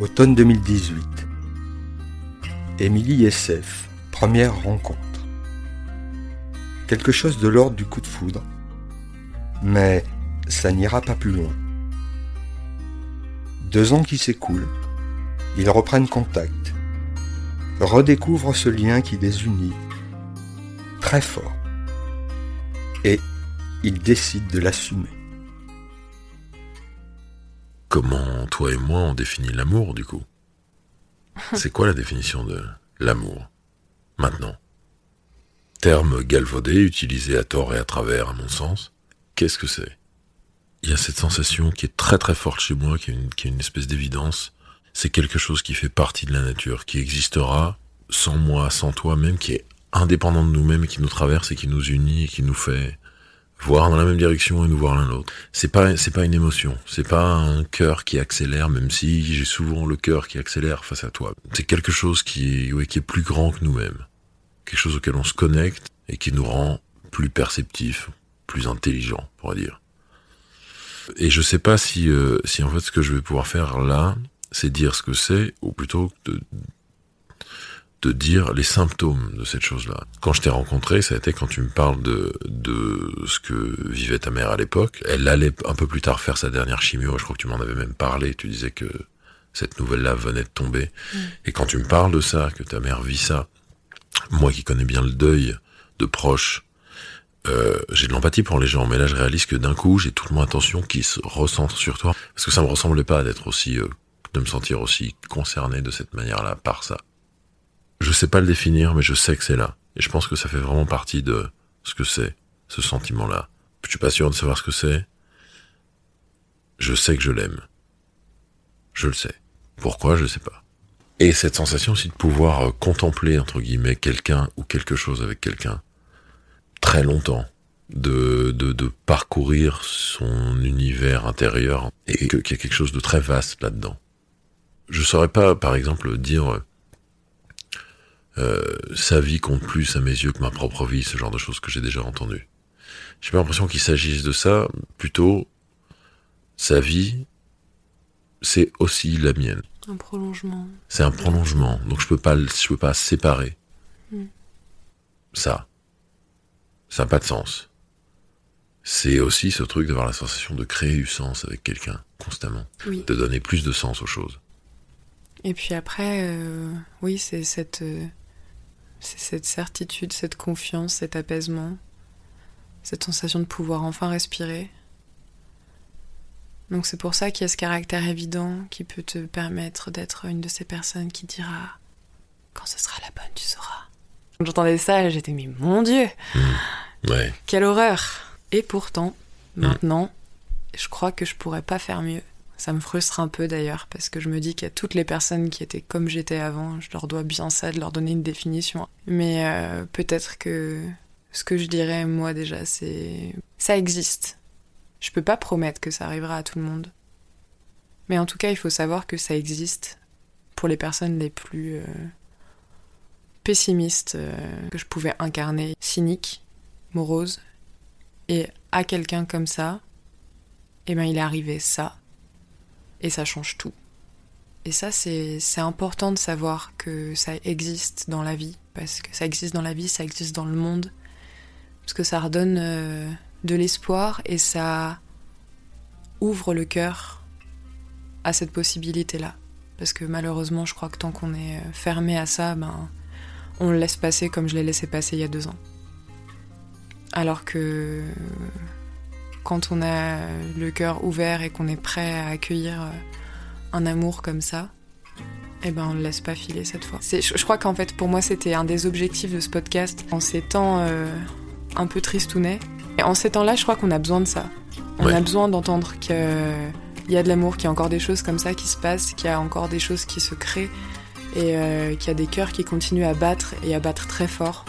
Automne 2018. Émilie SF, première rencontre. Quelque chose de l'ordre du coup de foudre. Mais ça n'ira pas plus loin. Deux ans qui s'écoulent, ils reprennent contact, redécouvrent ce lien qui les unit, très fort, et ils décident de l'assumer. Comment toi et moi on définit l'amour du coup? C'est quoi la définition de l'amour maintenant? Terme galvaudé, utilisé à tort et à travers à mon sens. Qu'est-ce que c'est? Il y a cette sensation qui est très très forte chez moi, qui est une, qui est une espèce d'évidence. C'est quelque chose qui fait partie de la nature, qui existera sans moi, sans toi même, qui est indépendant de nous-mêmes, qui nous traverse et qui nous unit et qui nous fait voir dans la même direction et nous voir l'un l'autre. C'est pas c'est pas une émotion, c'est pas un cœur qui accélère, même si j'ai souvent le cœur qui accélère face à toi. C'est quelque chose qui est, qui est plus grand que nous-mêmes, quelque chose auquel on se connecte et qui nous rend plus perceptifs, plus intelligents, on pourrait dire. Et je sais pas si euh, si en fait ce que je vais pouvoir faire là, c'est dire ce que c'est, ou plutôt de de dire les symptômes de cette chose-là. Quand je t'ai rencontré, ça a été quand tu me parles de, de ce que vivait ta mère à l'époque. Elle allait un peu plus tard faire sa dernière chimio, je crois que tu m'en avais même parlé, tu disais que cette nouvelle-là venait de tomber. Mm. Et quand tu me parles de ça, que ta mère vit ça, moi qui connais bien le deuil de proches, euh, j'ai de l'empathie pour les gens, mais là je réalise que d'un coup j'ai toute mon attention qui se recentre sur toi, parce que ça me ressemblait pas d'être aussi, euh, de me sentir aussi concerné de cette manière-là par ça. Je sais pas le définir, mais je sais que c'est là. Et je pense que ça fait vraiment partie de ce que c'est, ce sentiment-là. Je suis pas sûr de savoir ce que c'est? Je sais que je l'aime. Je le sais. Pourquoi, je sais pas. Et cette sensation aussi de pouvoir euh, contempler, entre guillemets, quelqu'un ou quelque chose avec quelqu'un très longtemps, de, parcourir son univers intérieur et qu'il y a quelque chose de très vaste là-dedans. Je saurais pas, par exemple, dire euh, sa vie compte plus à mes yeux que ma propre vie, ce genre de choses que j'ai déjà entendues. J'ai pas l'impression qu'il s'agisse de ça, plutôt sa vie, c'est aussi la mienne. Un prolongement. C'est un prolongement, donc je peux pas, je peux pas séparer hmm. ça. Ça n'a pas de sens. C'est aussi ce truc d'avoir la sensation de créer du sens avec quelqu'un constamment, de donner plus de sens aux choses. Et puis après, euh, oui, c'est cette euh, c'est cette certitude, cette confiance, cet apaisement, cette sensation de pouvoir enfin respirer. Donc c'est pour ça qu'il y a ce caractère évident qui peut te permettre d'être une de ces personnes qui dira quand ce sera la bonne, tu sauras. Quand j'entendais ça, j'étais mais mon Dieu, mmh. ouais. quelle horreur. Et pourtant, mmh. maintenant, je crois que je pourrais pas faire mieux. Ça me frustre un peu d'ailleurs, parce que je me dis a toutes les personnes qui étaient comme j'étais avant, je leur dois bien ça, de leur donner une définition. Mais euh, peut-être que ce que je dirais, moi déjà, c'est... Ça existe. Je peux pas promettre que ça arrivera à tout le monde. Mais en tout cas, il faut savoir que ça existe pour les personnes les plus euh, pessimistes euh, que je pouvais incarner, cyniques, moroses. Et à quelqu'un comme ça, eh ben il est arrivé ça et ça change tout. Et ça, c'est important de savoir que ça existe dans la vie, parce que ça existe dans la vie, ça existe dans le monde, parce que ça redonne euh, de l'espoir et ça ouvre le cœur à cette possibilité-là. Parce que malheureusement, je crois que tant qu'on est euh, fermé à ça, ben, on le laisse passer comme je l'ai laissé passer il y a deux ans. Alors que quand on a le cœur ouvert et qu'on est prêt à accueillir euh, un amour comme ça, eh ben on ne laisse pas filer cette fois. Je, crois qu'en fait pour moi c'était un des objectifs de ce podcast en ces temps euh, un peu tristounets. Et en ces temps-là, je crois qu'on a besoin de ça. On a besoin d'entendre qu'il y a de l'amour, qu'il y a encore des choses comme ça qui se passent, qu'il y a encore des choses qui se créent et euh, qu'il y a des cœurs qui continuent à battre et à battre très fort